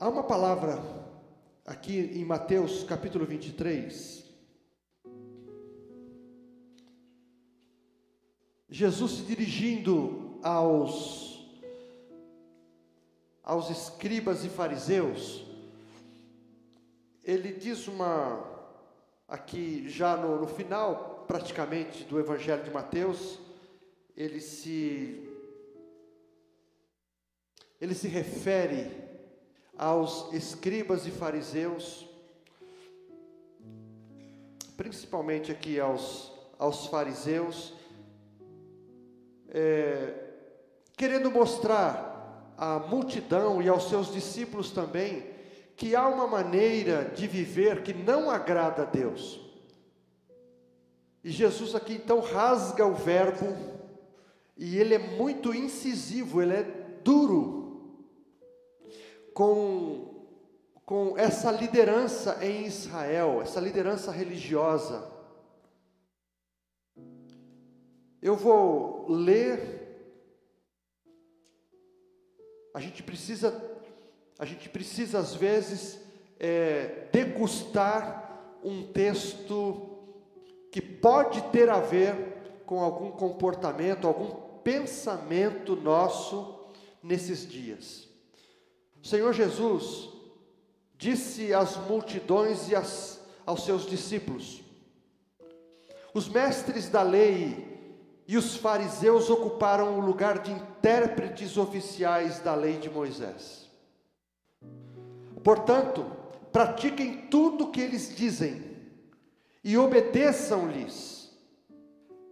Há uma palavra aqui em Mateus capítulo 23. Jesus se dirigindo aos aos escribas e fariseus, ele diz uma aqui já no, no final praticamente do Evangelho de Mateus, ele se ele se refere aos escribas e fariseus, principalmente aqui aos, aos fariseus, é, querendo mostrar à multidão e aos seus discípulos também, que há uma maneira de viver que não agrada a Deus. E Jesus aqui então rasga o verbo, e ele é muito incisivo, ele é duro com, com essa liderança em Israel, essa liderança religiosa. Eu vou ler. A gente precisa, a gente precisa às vezes é, degustar um texto que pode ter a ver com algum comportamento, algum pensamento nosso nesses dias. O Senhor Jesus disse às multidões e às, aos seus discípulos: Os mestres da lei e os fariseus ocuparam o lugar de intérpretes oficiais da lei de Moisés. Portanto, pratiquem tudo o que eles dizem e obedeçam-lhes,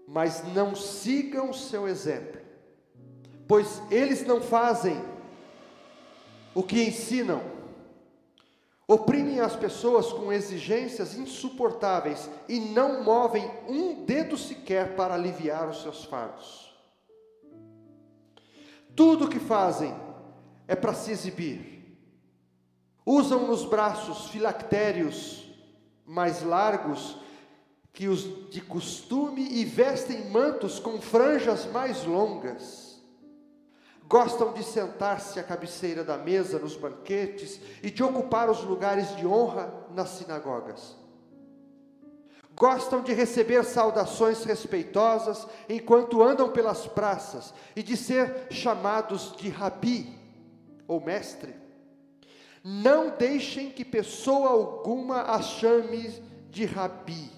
mas não sigam o seu exemplo, pois eles não fazem o que ensinam, oprimem as pessoas com exigências insuportáveis e não movem um dedo sequer para aliviar os seus fardos. Tudo o que fazem é para se exibir. Usam nos braços filactérios mais largos que os de costume e vestem mantos com franjas mais longas gostam de sentar-se à cabeceira da mesa nos banquetes e de ocupar os lugares de honra nas sinagogas. Gostam de receber saudações respeitosas enquanto andam pelas praças e de ser chamados de rabi ou mestre. Não deixem que pessoa alguma as chame de rabi,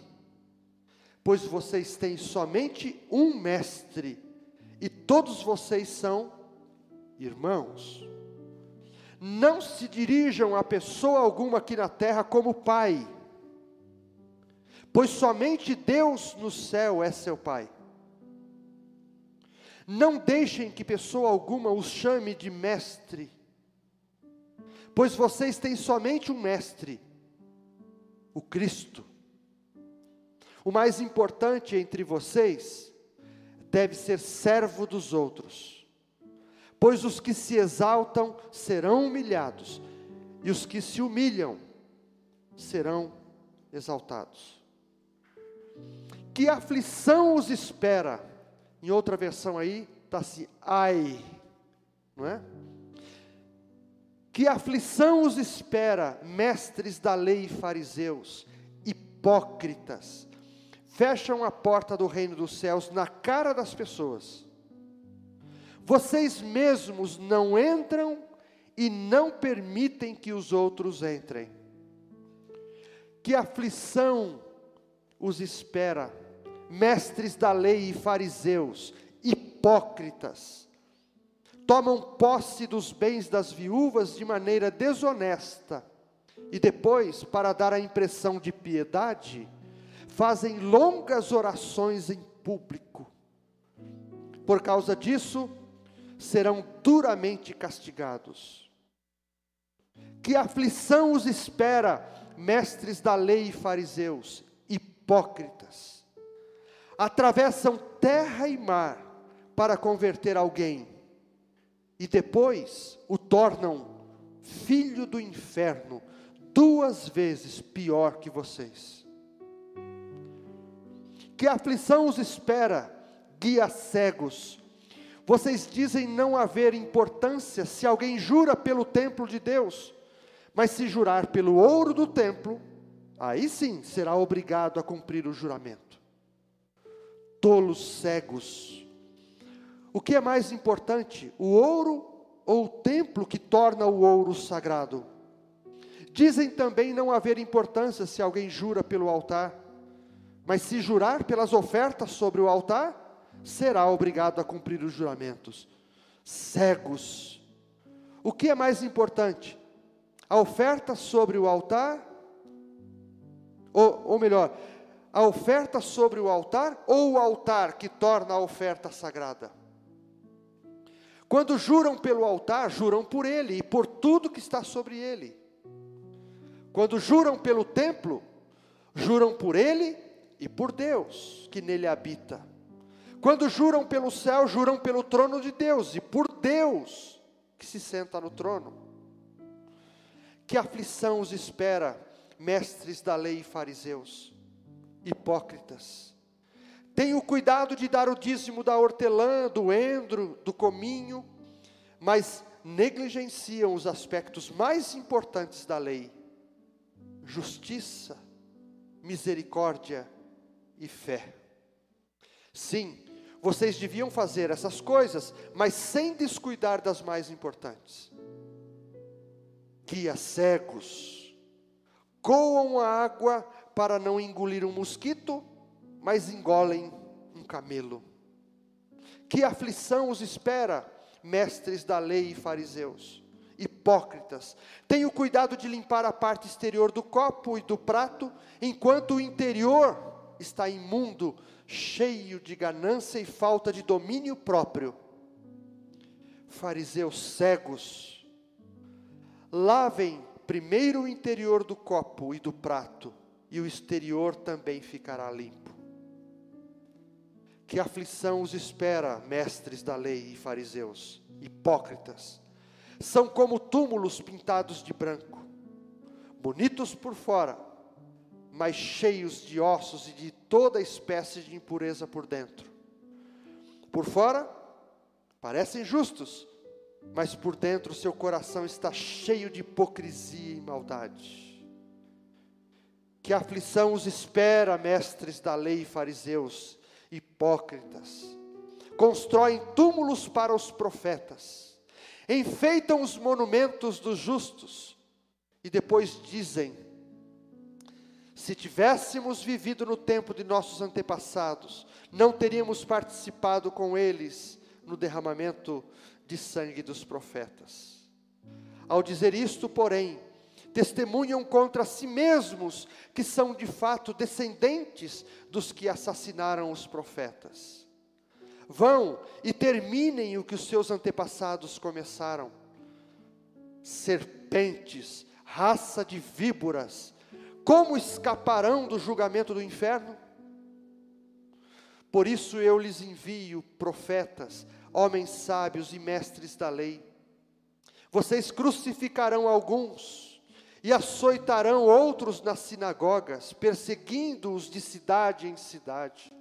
pois vocês têm somente um mestre e todos vocês são Irmãos, não se dirijam a pessoa alguma aqui na terra como Pai, pois somente Deus no céu é seu Pai. Não deixem que pessoa alguma os chame de mestre, pois vocês têm somente um mestre, o Cristo. O mais importante entre vocês deve ser servo dos outros Pois os que se exaltam serão humilhados, e os que se humilham serão exaltados. Que aflição os espera? Em outra versão aí, está assim, ai, não é? Que aflição os espera, mestres da lei e fariseus, hipócritas, fecham a porta do reino dos céus na cara das pessoas vocês mesmos não entram e não permitem que os outros entrem. Que aflição os espera, mestres da lei e fariseus, hipócritas. Tomam posse dos bens das viúvas de maneira desonesta e depois, para dar a impressão de piedade, fazem longas orações em público. Por causa disso, serão duramente castigados. Que aflição os espera, mestres da lei e fariseus, hipócritas. Atravessam terra e mar para converter alguém, e depois o tornam filho do inferno, duas vezes pior que vocês. Que aflição os espera, guia cegos, vocês dizem não haver importância se alguém jura pelo templo de Deus, Mas se jurar pelo ouro do templo, aí sim será obrigado a cumprir o juramento. Tolos cegos. O que é mais importante, o ouro ou o templo que torna o ouro sagrado? Dizem também não haver importância se alguém jura pelo altar, mas se jurar pelas ofertas sobre o altar, será obrigado a cumprir os juramentos. Cegos. O que é mais importante? A oferta sobre o altar ou, ou melhor, a oferta sobre o altar ou o altar que torna a oferta sagrada? Quando juram pelo altar, juram por ele e por tudo que está sobre ele. Quando juram pelo templo, juram por ele e por Deus que nele habita. Quando juram pelo céu, juram pelo trono de Deus e por Deus que se senta no trono. Que aflição os espera mestres da lei e fariseus, hipócritas. Tenham cuidado de dar o dízimo da hortelã, do endro, do cominho, mas negligenciam os aspectos mais importantes da lei: justiça, misericórdia e fé. Sim, vocês deviam fazer essas coisas, mas sem descuidar das mais importantes. Guia cegos, coam a água para não engolir um mosquito, mas engolem um camelo. Que aflição os espera, mestres da lei e fariseus, hipócritas. Tenham cuidado de limpar a parte exterior do copo e do prato, enquanto o interior está imundo, cheio de ganância e falta de domínio próprio. Fariseus cegos, lavem primeiro o interior do copo e do prato, e o exterior também ficará limpo. Que aflição os espera, mestres da lei e fariseus, hipócritas! São como túmulos pintados de branco, bonitos por fora, mas cheios de ossos e de toda espécie de impureza por dentro. Por fora, parecem justos, mas por dentro seu coração está cheio de hipocrisia e maldade. Que aflição os espera, mestres da lei e fariseus, hipócritas. Constroem túmulos para os profetas, enfeitam os monumentos dos justos, e depois dizem: se tivéssemos vivido no tempo de nossos antepassados, não teríamos participado com eles no derramamento de sangue dos profetas. Ao dizer isto, porém, testemunham contra si mesmos que são de fato descendentes dos que assassinaram os profetas. Vão e terminem o que os seus antepassados começaram. Serpentes, raça de víboras, como escaparão do julgamento do inferno? Por isso eu lhes envio profetas, homens sábios e mestres da lei. Vocês crucificarão alguns e açoitarão outros nas sinagogas, perseguindo-os de cidade em cidade.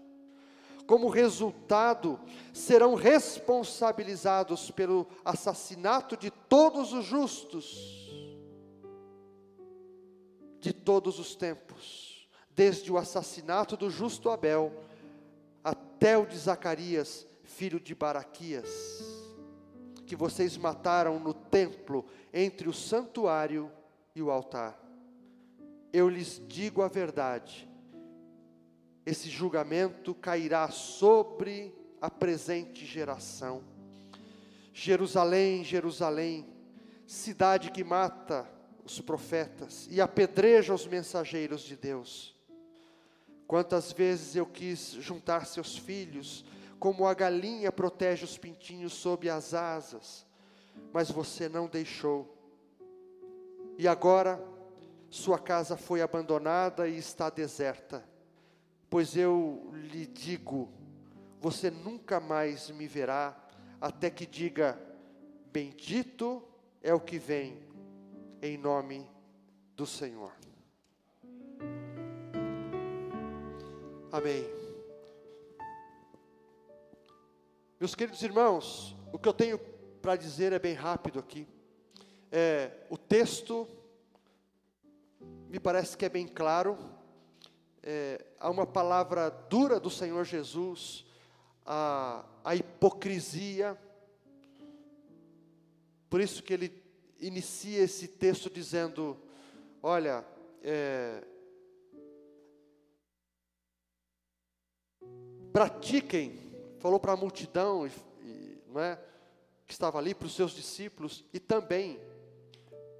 Como resultado, serão responsabilizados pelo assassinato de todos os justos todos os tempos, desde o assassinato do justo Abel até o de Zacarias, filho de Baraquias, que vocês mataram no templo, entre o santuário e o altar. Eu lhes digo a verdade, esse julgamento cairá sobre a presente geração. Jerusalém, Jerusalém, cidade que mata os profetas e apedreja os mensageiros de Deus. Quantas vezes eu quis juntar seus filhos como a galinha protege os pintinhos sob as asas, mas você não deixou. E agora sua casa foi abandonada e está deserta. Pois eu lhe digo: você nunca mais me verá, até que diga: Bendito é o que vem, em nome do Senhor. Amém. Meus queridos irmãos, o que eu tenho para dizer é bem rápido aqui. É, o texto me parece que é bem claro. É, há uma palavra dura do Senhor Jesus, a, a hipocrisia. Por isso que ele inicia esse texto dizendo: Olha, é, pratiquem, falou para a multidão, não é, que estava ali, para os seus discípulos e também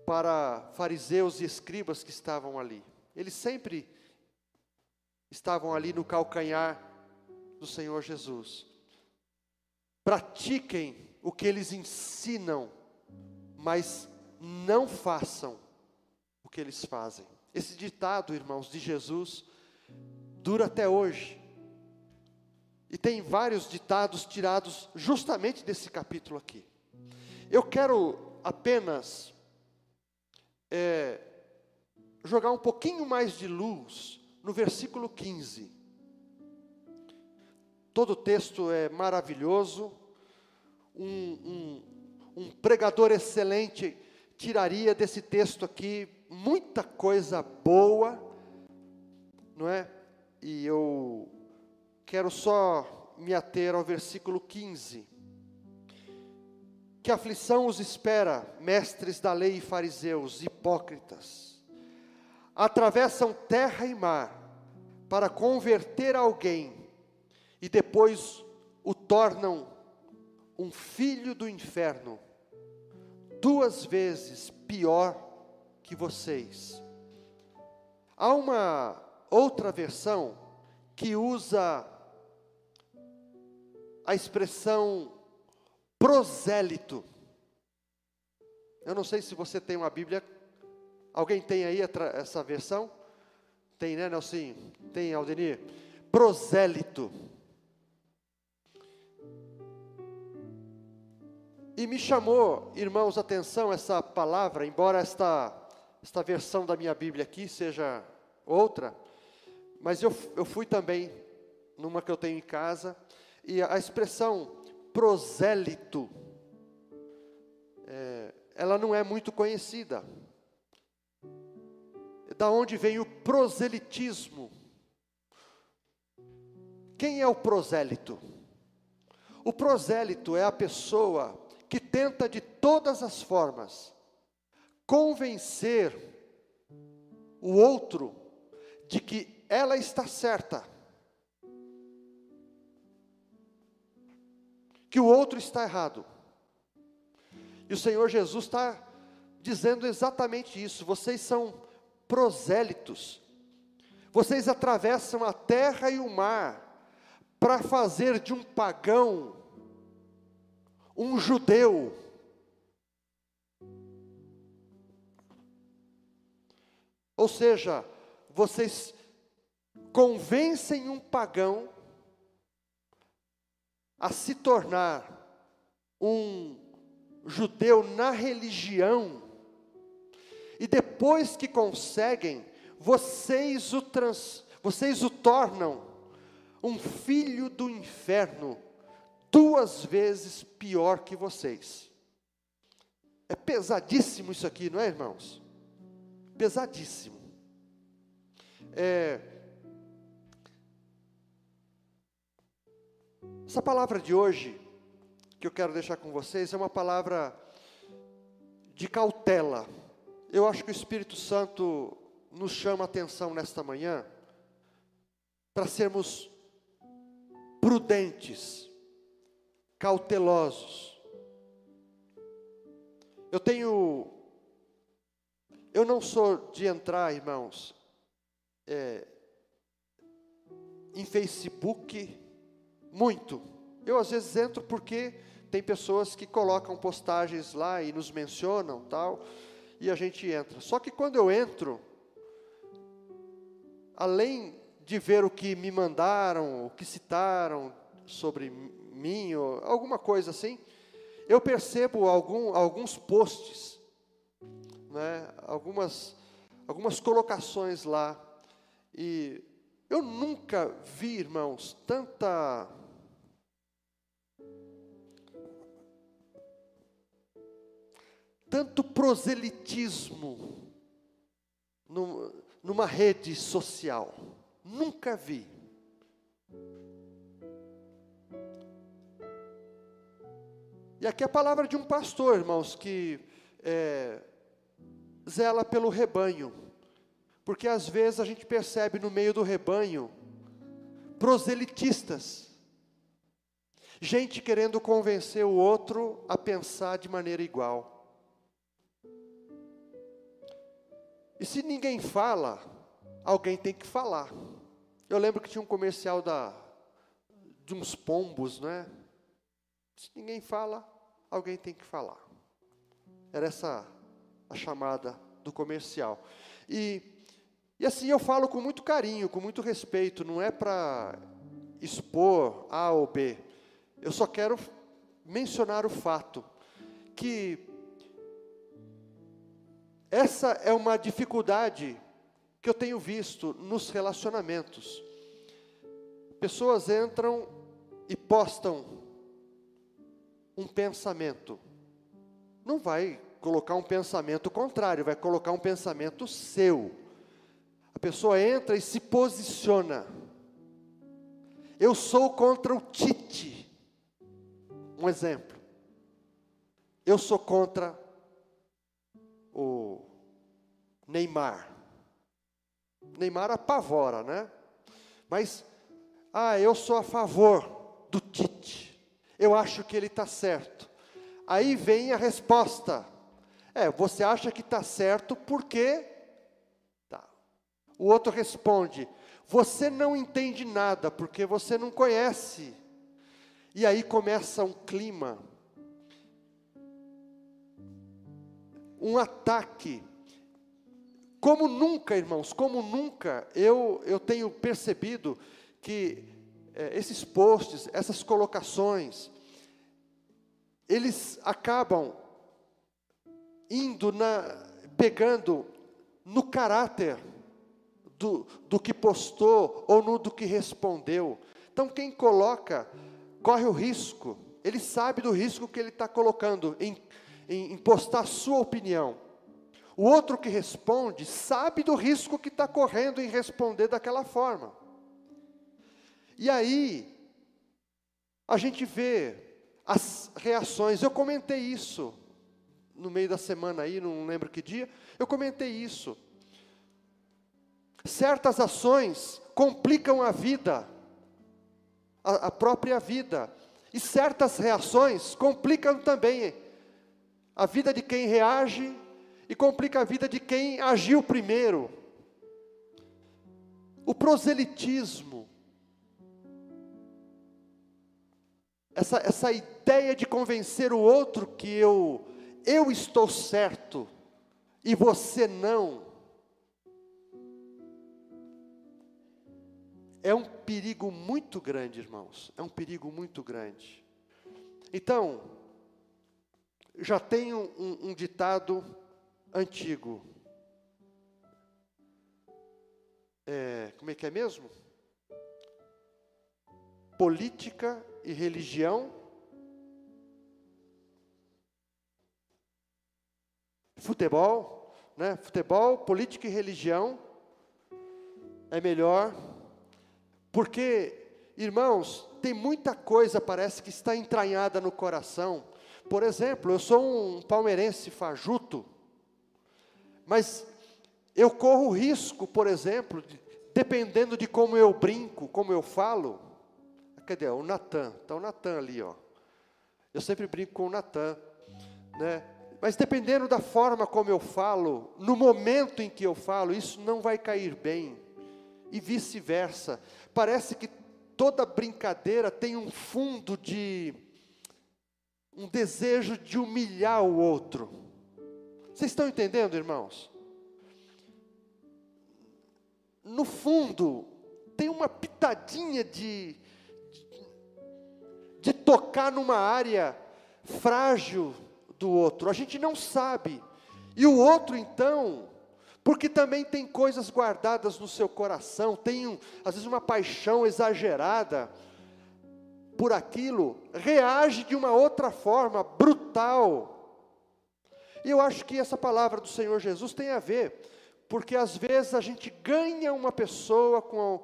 para fariseus e escribas que estavam ali. Eles sempre estavam ali no calcanhar do Senhor Jesus. Pratiquem o que eles ensinam, mas não façam o que eles fazem. Esse ditado, irmãos, de Jesus, dura até hoje. E tem vários ditados tirados justamente desse capítulo aqui. Eu quero apenas é, jogar um pouquinho mais de luz no versículo 15. Todo o texto é maravilhoso. Um, um, um pregador excelente tiraria desse texto aqui muita coisa boa, não é? E eu quero só me ater ao versículo 15. Que aflição os espera, mestres da lei e fariseus, hipócritas. Atravessam terra e mar para converter alguém e depois o tornam um filho do inferno, duas vezes pior que vocês. Há uma outra versão que usa a expressão prosélito. Eu não sei se você tem uma Bíblia. Alguém tem aí essa versão? Tem, né, Nelson? Tem, Aldenir? Prosélito. E me chamou, irmãos, atenção essa palavra, embora esta, esta versão da minha Bíblia aqui seja outra, mas eu, eu fui também numa que eu tenho em casa, e a expressão prosélito, é, ela não é muito conhecida. Da onde vem o proselitismo? Quem é o prosélito? O prosélito é a pessoa que tenta de todas as formas convencer o outro de que ela está certa que o outro está errado. E o Senhor Jesus está dizendo exatamente isso. Vocês são prosélitos. Vocês atravessam a terra e o mar para fazer de um pagão um judeu. Ou seja, vocês convencem um pagão a se tornar um judeu na religião, e depois que conseguem, vocês o, trans, vocês o tornam um filho do inferno, duas vezes pior que vocês. É pesadíssimo isso aqui, não é, irmãos? Pesadíssimo. É, Essa palavra de hoje, que eu quero deixar com vocês, é uma palavra de cautela. Eu acho que o Espírito Santo nos chama a atenção nesta manhã para sermos prudentes, cautelosos. Eu tenho, eu não sou de entrar, irmãos, é, em Facebook, muito. Eu às vezes entro porque tem pessoas que colocam postagens lá e nos mencionam, tal, e a gente entra. Só que quando eu entro, além de ver o que me mandaram, o que citaram sobre alguma coisa assim, eu percebo algum, alguns posts, né, algumas, algumas colocações lá, e eu nunca vi, irmãos, tanta tanto proselitismo numa rede social. Nunca vi. E aqui é a palavra de um pastor, irmãos, que é, zela pelo rebanho. Porque às vezes a gente percebe no meio do rebanho proselitistas, gente querendo convencer o outro a pensar de maneira igual. E se ninguém fala, alguém tem que falar. Eu lembro que tinha um comercial da, de uns pombos, não é? Se ninguém fala, alguém tem que falar. Era essa a chamada do comercial. E, e assim eu falo com muito carinho, com muito respeito, não é para expor A ou B. Eu só quero mencionar o fato que essa é uma dificuldade que eu tenho visto nos relacionamentos. Pessoas entram e postam um pensamento. Não vai colocar um pensamento contrário, vai colocar um pensamento seu. A pessoa entra e se posiciona. Eu sou contra o Tite. Um exemplo. Eu sou contra o Neymar. Neymar apavora, né? Mas, ah, eu sou a favor do Tite. Eu acho que ele está certo. Aí vem a resposta. É, você acha que está certo porque. Tá. O outro responde: Você não entende nada porque você não conhece. E aí começa um clima, um ataque. Como nunca, irmãos, como nunca eu, eu tenho percebido que é, esses posts, essas colocações, eles acabam indo na, pegando no caráter do, do que postou ou no do que respondeu. Então, quem coloca, corre o risco, ele sabe do risco que ele está colocando em, em, em postar sua opinião. O outro que responde sabe do risco que está correndo em responder daquela forma. E aí, a gente vê as reações. Eu comentei isso no meio da semana aí, não lembro que dia, eu comentei isso. Certas ações complicam a vida, a, a própria vida, e certas reações complicam também a vida de quem reage e complica a vida de quem agiu primeiro. O proselitismo, essa, essa ideia de convencer o outro que eu eu estou certo e você não, é um perigo muito grande, irmãos. É um perigo muito grande. Então, já tem um, um ditado antigo. É, como é que é mesmo? Política e religião futebol, né? Futebol, política e religião é melhor, porque, irmãos, tem muita coisa parece que está entranhada no coração. Por exemplo, eu sou um palmeirense fajuto, mas eu corro risco, por exemplo, de, dependendo de como eu brinco, como eu falo. Cadê? O Natan, está o Natan ali, ó. Eu sempre brinco com o Natan, né? Mas dependendo da forma como eu falo, no momento em que eu falo, isso não vai cair bem. E vice-versa. Parece que toda brincadeira tem um fundo de um desejo de humilhar o outro. Vocês estão entendendo, irmãos? No fundo, tem uma pitadinha de, de tocar numa área frágil do outro. A gente não sabe. E o outro, então, porque também tem coisas guardadas no seu coração, tem às vezes uma paixão exagerada por aquilo, reage de uma outra forma, brutal. E eu acho que essa palavra do Senhor Jesus tem a ver, porque às vezes a gente ganha uma pessoa com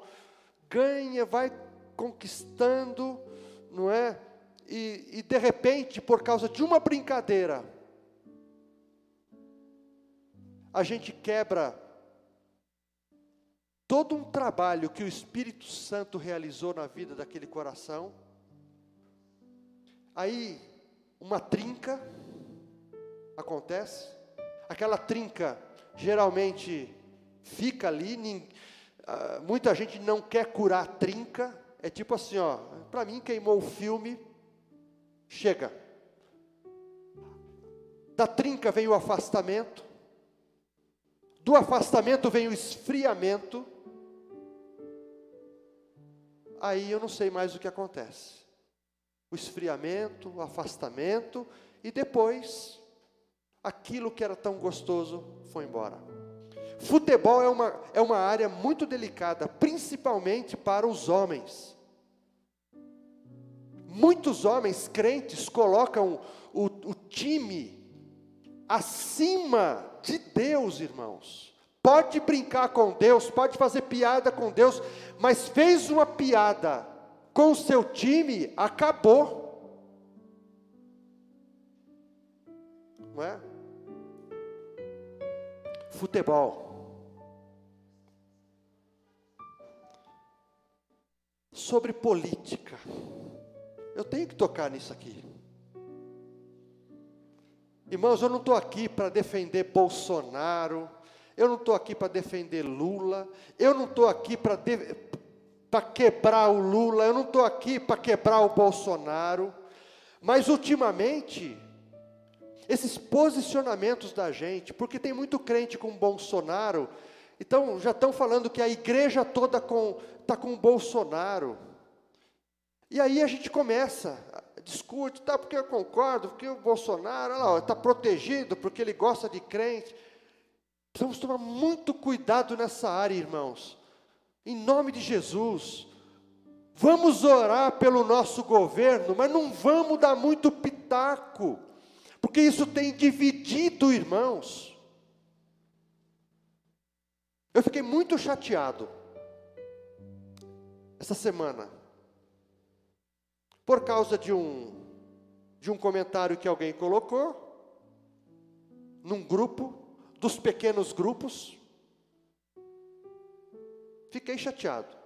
ganha, vai conquistando, não é? E, e de repente, por causa de uma brincadeira, a gente quebra todo um trabalho que o Espírito Santo realizou na vida daquele coração. Aí, uma trinca acontece, aquela trinca geralmente fica ali, ah, muita gente não quer curar a trinca, é tipo assim, ó, para mim queimou o filme, chega. Da trinca vem o afastamento, do afastamento vem o esfriamento, aí eu não sei mais o que acontece. O esfriamento, o afastamento, e depois, aquilo que era tão gostoso foi embora. Futebol é uma, é uma área muito delicada, principalmente para os homens. Muitos homens crentes colocam o, o time acima de Deus, irmãos. Pode brincar com Deus, pode fazer piada com Deus, mas fez uma piada com o seu time, acabou. Não é? Futebol. Sobre política. Eu tenho que tocar nisso aqui. Irmãos, eu não estou aqui para defender Bolsonaro, eu não estou aqui para defender Lula, eu não estou aqui para de, quebrar o Lula, eu não estou aqui para quebrar o Bolsonaro, mas ultimamente, esses posicionamentos da gente, porque tem muito crente com Bolsonaro, então já estão falando que a igreja toda está com, tá com Bolsonaro, e aí a gente começa discute, tá, porque eu concordo, porque o Bolsonaro está protegido, porque ele gosta de crente. Precisamos tomar muito cuidado nessa área, irmãos. Em nome de Jesus. Vamos orar pelo nosso governo, mas não vamos dar muito pitaco, porque isso tem dividido, irmãos. Eu fiquei muito chateado essa semana por causa de um de um comentário que alguém colocou num grupo dos pequenos grupos. Fiquei chateado.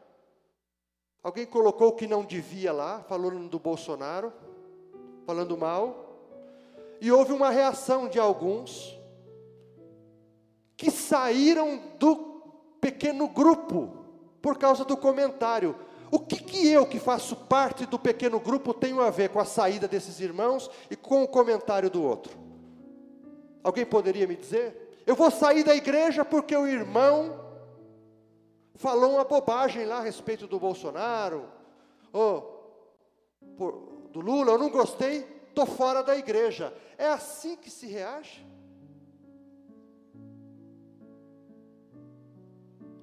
Alguém colocou o que não devia lá, falando do Bolsonaro, falando mal, e houve uma reação de alguns que saíram do pequeno grupo por causa do comentário. O que, que eu, que faço parte do pequeno grupo, tenho a ver com a saída desses irmãos e com o comentário do outro? Alguém poderia me dizer? Eu vou sair da igreja porque o irmão falou uma bobagem lá a respeito do Bolsonaro, ou por, do Lula, eu não gostei, estou fora da igreja. É assim que se reage?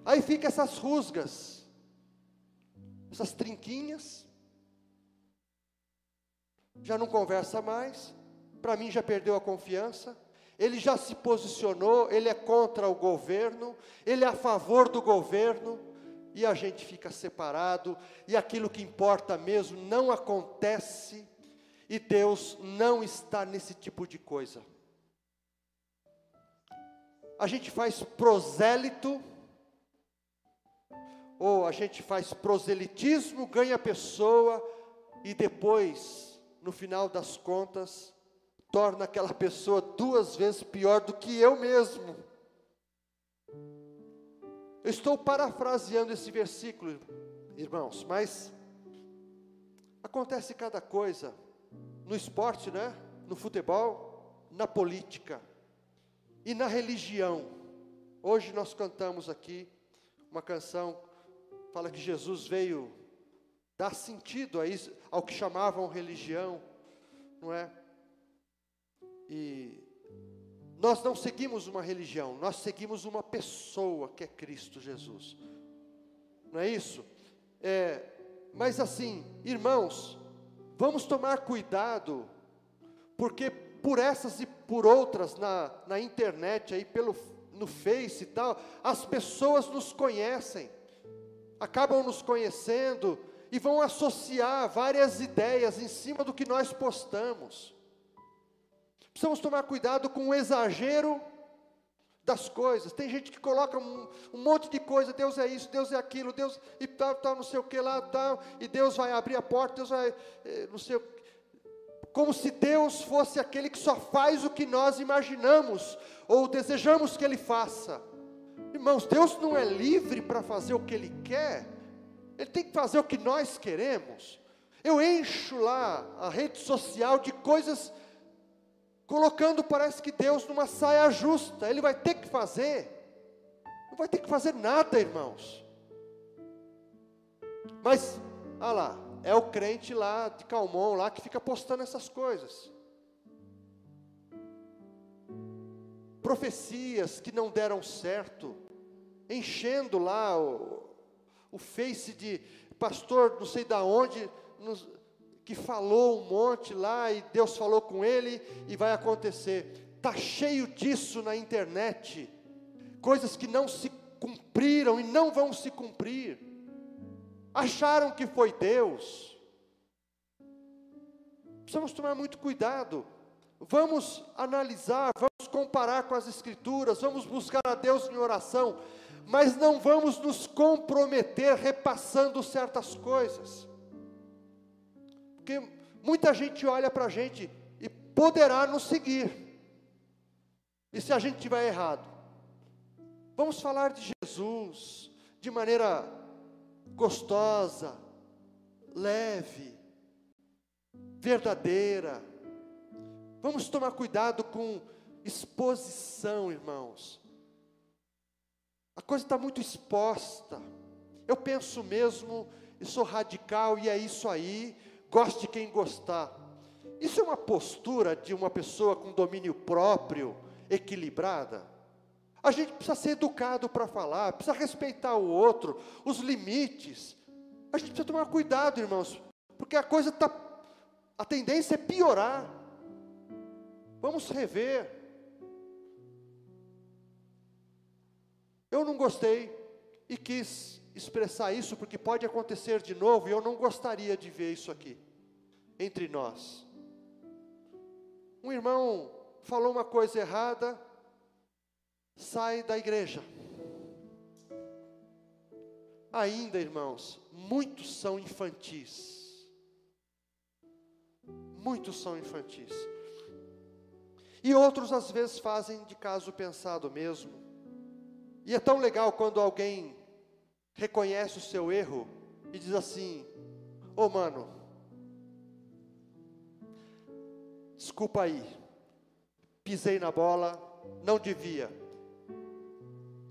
Aí fica essas rusgas essas trinquinhas, já não conversa mais, para mim já perdeu a confiança, ele já se posicionou, ele é contra o governo, ele é a favor do governo, e a gente fica separado, e aquilo que importa mesmo não acontece, e Deus não está nesse tipo de coisa. A gente faz prosélito, ou a gente faz proselitismo, ganha pessoa e depois, no final das contas, torna aquela pessoa duas vezes pior do que eu mesmo. Eu estou parafraseando esse versículo, irmãos, mas acontece cada coisa no esporte, né? No futebol, na política e na religião. Hoje nós cantamos aqui uma canção fala que Jesus veio dar sentido a isso, ao que chamavam religião, não é? E nós não seguimos uma religião, nós seguimos uma pessoa que é Cristo Jesus. Não é isso? É, mas assim, irmãos, vamos tomar cuidado, porque por essas e por outras na, na internet aí, pelo no Face e tal, as pessoas nos conhecem, acabam nos conhecendo e vão associar várias ideias em cima do que nós postamos. Precisamos tomar cuidado com o exagero das coisas. Tem gente que coloca um, um, monte de coisa, Deus é isso, Deus é aquilo, Deus e tal, tal, não sei o que lá, tal, e Deus vai abrir a porta, Deus vai, eh, não sei como se Deus fosse aquele que só faz o que nós imaginamos ou desejamos que Ele faça. Irmãos, Deus não é livre para fazer o que Ele quer, Ele tem que fazer o que nós queremos. Eu encho lá a rede social de coisas, colocando, parece que Deus numa saia justa, Ele vai ter que fazer, não vai ter que fazer nada, irmãos. Mas, olha lá, é o crente lá de Calmon, lá que fica postando essas coisas. Profecias que não deram certo, enchendo lá o, o face de pastor não sei da onde, nos, que falou um monte lá e Deus falou com ele e vai acontecer. Tá cheio disso na internet, coisas que não se cumpriram e não vão se cumprir acharam que foi Deus. Precisamos tomar muito cuidado. Vamos analisar, vamos comparar com as Escrituras, vamos buscar a Deus em oração, mas não vamos nos comprometer repassando certas coisas. Porque muita gente olha para a gente e poderá nos seguir. E se a gente estiver errado? Vamos falar de Jesus de maneira gostosa, leve, verdadeira. Vamos tomar cuidado com exposição, irmãos. A coisa está muito exposta. Eu penso mesmo, e sou radical, e é isso aí, goste quem gostar. Isso é uma postura de uma pessoa com domínio próprio, equilibrada? A gente precisa ser educado para falar, precisa respeitar o outro, os limites. A gente precisa tomar cuidado, irmãos, porque a coisa está. A tendência é piorar. Vamos rever. Eu não gostei e quis expressar isso porque pode acontecer de novo e eu não gostaria de ver isso aqui entre nós. Um irmão falou uma coisa errada, sai da igreja. Ainda, irmãos, muitos são infantis. Muitos são infantis. E outros às vezes fazem de caso pensado mesmo. E é tão legal quando alguém reconhece o seu erro e diz assim: Ô oh, mano, desculpa aí, pisei na bola, não devia.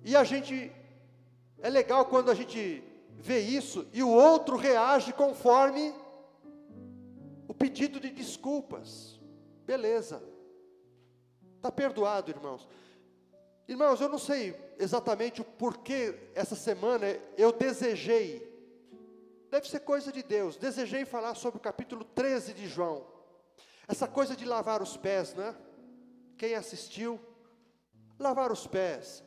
E a gente, é legal quando a gente vê isso e o outro reage conforme o pedido de desculpas. Beleza. Está perdoado, irmãos. Irmãos, eu não sei exatamente o porquê essa semana eu desejei, deve ser coisa de Deus, desejei falar sobre o capítulo 13 de João. Essa coisa de lavar os pés, né? Quem assistiu? Lavar os pés.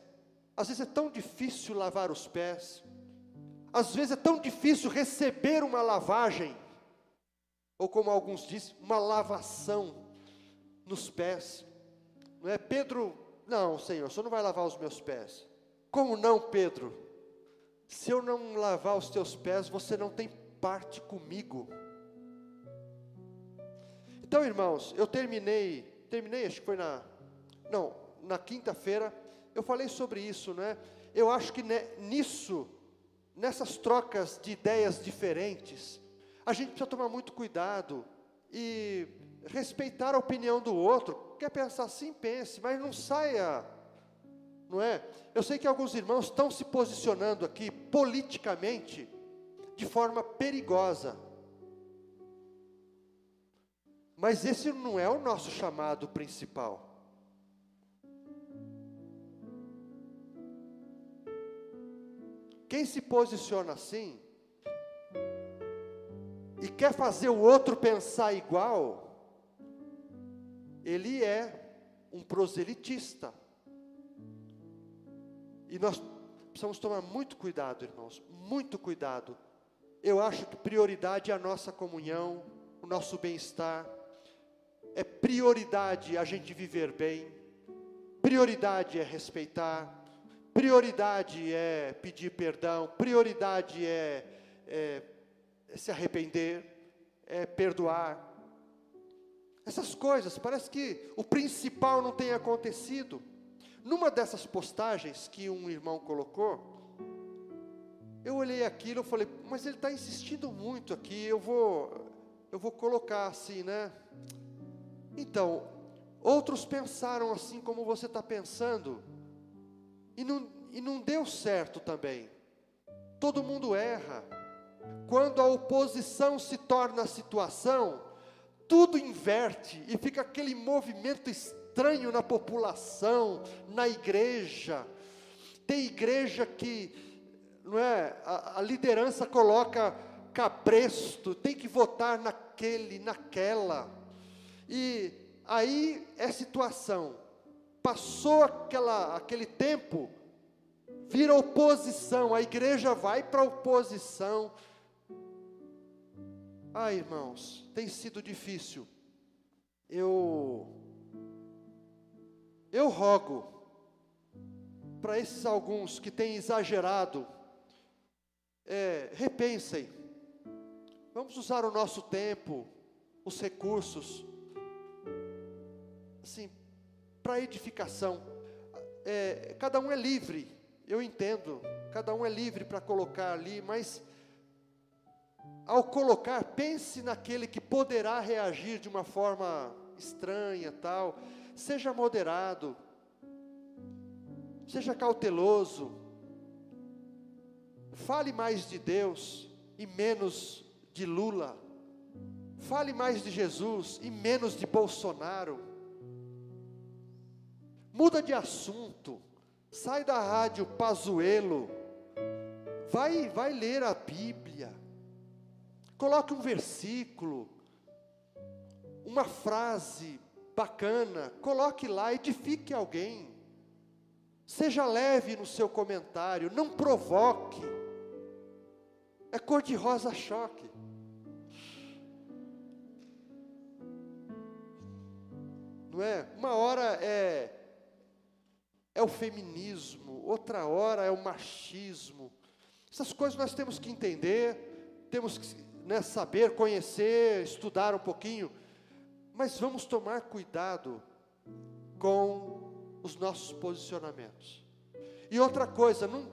Às vezes é tão difícil lavar os pés. Às vezes é tão difícil receber uma lavagem. Ou como alguns dizem, uma lavação nos pés. Não é Pedro? Não, Senhor, o Senhor não vai lavar os meus pés. Como não, Pedro? Se eu não lavar os teus pés, você não tem parte comigo. Então, irmãos, eu terminei, terminei, acho que foi na, não, na quinta-feira, eu falei sobre isso, né? Eu acho que nisso, nessas trocas de ideias diferentes, a gente precisa tomar muito cuidado e respeitar a opinião do outro. Quer pensar assim, pense, mas não saia, não é? Eu sei que alguns irmãos estão se posicionando aqui politicamente de forma perigosa. Mas esse não é o nosso chamado principal. Quem se posiciona assim e quer fazer o outro pensar igual, ele é um proselitista. E nós precisamos tomar muito cuidado, irmãos, muito cuidado. Eu acho que prioridade é a nossa comunhão, o nosso bem-estar, é prioridade a gente viver bem, prioridade é respeitar, prioridade é pedir perdão, prioridade é, é, é se arrepender, é perdoar. Essas coisas, parece que o principal não tem acontecido. Numa dessas postagens que um irmão colocou, eu olhei aquilo e falei, mas ele está insistindo muito aqui, eu vou, eu vou colocar assim, né? Então, outros pensaram assim como você está pensando, e não, e não deu certo também. Todo mundo erra. Quando a oposição se torna a situação, tudo inverte e fica aquele movimento estranho na população, na igreja. Tem igreja que, não é, a, a liderança coloca cabresto, tem que votar naquele, naquela. E aí é situação. Passou aquela, aquele tempo, vira oposição, a igreja vai para oposição. Ah, irmãos, tem sido difícil. Eu eu rogo para esses alguns que têm exagerado, é, repensem. Vamos usar o nosso tempo, os recursos, assim, para edificação. É, cada um é livre, eu entendo, cada um é livre para colocar ali, mas ao colocar, pense naquele que poderá reagir de uma forma estranha, tal. Seja moderado, seja cauteloso. Fale mais de Deus e menos de Lula. Fale mais de Jesus e menos de Bolsonaro. Muda de assunto. Sai da rádio Pazuelo. Vai, vai ler a Bíblia. Coloque um versículo, uma frase bacana, coloque lá, edifique alguém. Seja leve no seu comentário, não provoque. É cor de rosa choque. Não é? Uma hora é é o feminismo, outra hora é o machismo. Essas coisas nós temos que entender, temos que né, saber, conhecer, estudar um pouquinho, mas vamos tomar cuidado com os nossos posicionamentos. E outra coisa, não,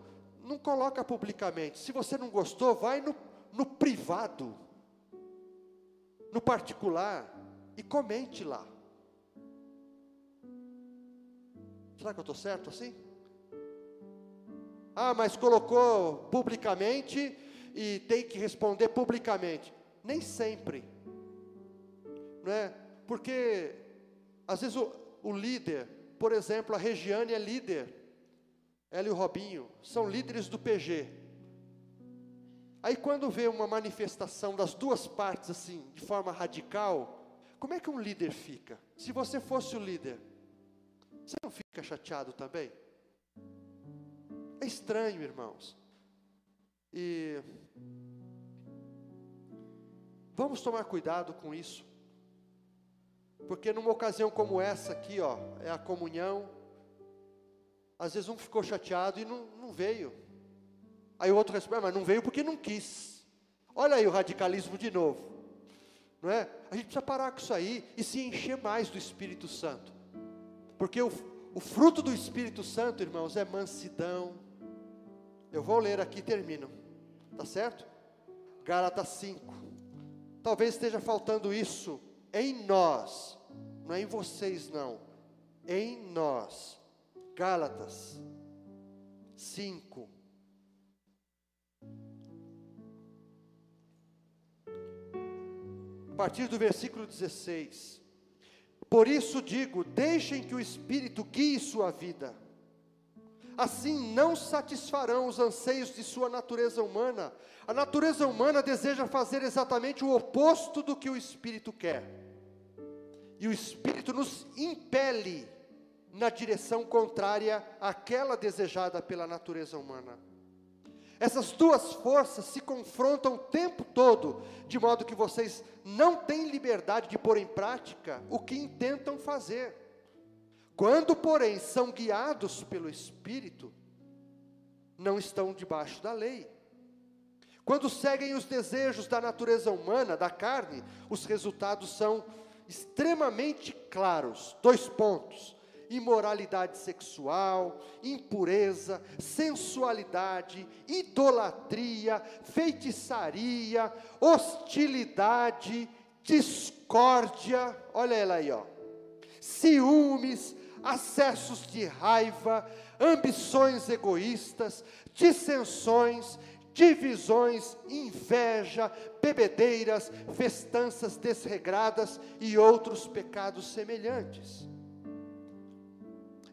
não coloca publicamente. Se você não gostou, vai no, no privado, no particular, e comente lá. Será que eu estou certo assim? Ah, mas colocou publicamente e tem que responder publicamente. Nem sempre. Não é? Porque, às vezes, o, o líder, por exemplo, a Regiane é líder, ela e o Robinho, são líderes do PG. Aí, quando vê uma manifestação das duas partes, assim, de forma radical, como é que um líder fica? Se você fosse o líder, você não fica chateado também? É estranho, irmãos. E vamos tomar cuidado com isso. Porque numa ocasião como essa aqui, ó, é a comunhão. Às vezes um ficou chateado e não, não veio. Aí o outro responde, ah, mas não veio porque não quis. Olha aí o radicalismo de novo. Não é? A gente precisa parar com isso aí e se encher mais do Espírito Santo. Porque o, o fruto do Espírito Santo, irmãos, é mansidão. Eu vou ler aqui e termino. Tá certo? Gálatas 5. Talvez esteja faltando isso em nós, não é em vocês não, em nós. Gálatas 5. A partir do versículo 16. Por isso digo: deixem que o Espírito guie sua vida assim não satisfarão os anseios de sua natureza humana. A natureza humana deseja fazer exatamente o oposto do que o espírito quer. E o espírito nos impele na direção contrária àquela desejada pela natureza humana. Essas duas forças se confrontam o tempo todo, de modo que vocês não têm liberdade de pôr em prática o que intentam fazer. Quando, porém, são guiados pelo Espírito, não estão debaixo da lei. Quando seguem os desejos da natureza humana, da carne, os resultados são extremamente claros. Dois pontos: imoralidade sexual, impureza, sensualidade, idolatria, feitiçaria, hostilidade, discórdia. Olha ela aí, ó. Ciúmes, acessos de raiva, ambições egoístas, dissensões, divisões, inveja, bebedeiras, festanças desregradas e outros pecados semelhantes.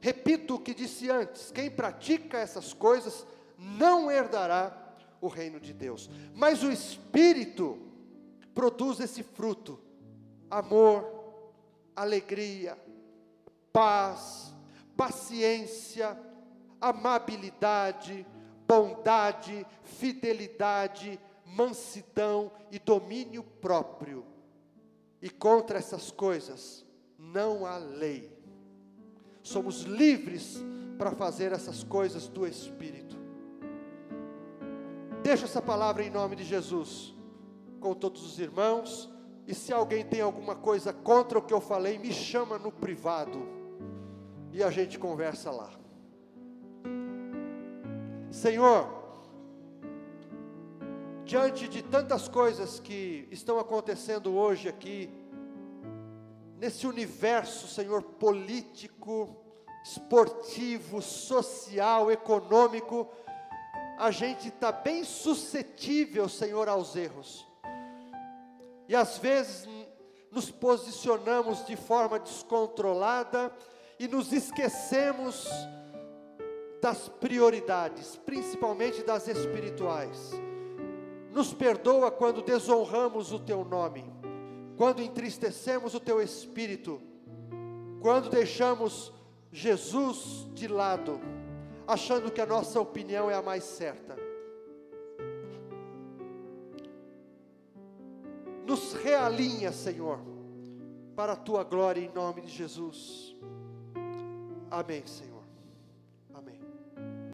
Repito o que disse antes: quem pratica essas coisas não herdará o reino de Deus. Mas o Espírito produz esse fruto: amor, alegria, paz, paciência, amabilidade, bondade, fidelidade, mansidão e domínio próprio. E contra essas coisas não há lei. Somos livres para fazer essas coisas do Espírito. Deixa essa palavra em nome de Jesus com todos os irmãos. E se alguém tem alguma coisa contra o que eu falei, me chama no privado e a gente conversa lá. Senhor, diante de tantas coisas que estão acontecendo hoje aqui, nesse universo, Senhor, político, esportivo, social, econômico, a gente está bem suscetível, Senhor, aos erros. E às vezes nos posicionamos de forma descontrolada e nos esquecemos das prioridades, principalmente das espirituais. Nos perdoa quando desonramos o teu nome, quando entristecemos o teu espírito, quando deixamos Jesus de lado, achando que a nossa opinião é a mais certa. Nos realinha, Senhor, para a tua glória em nome de Jesus. Amém, Senhor.